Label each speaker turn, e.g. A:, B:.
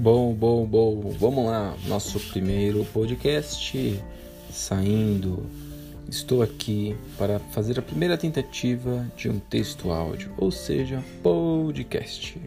A: Bom, bom, bom. Vamos lá, nosso primeiro podcast saindo. Estou aqui para fazer a primeira tentativa de um texto áudio, ou seja, podcast.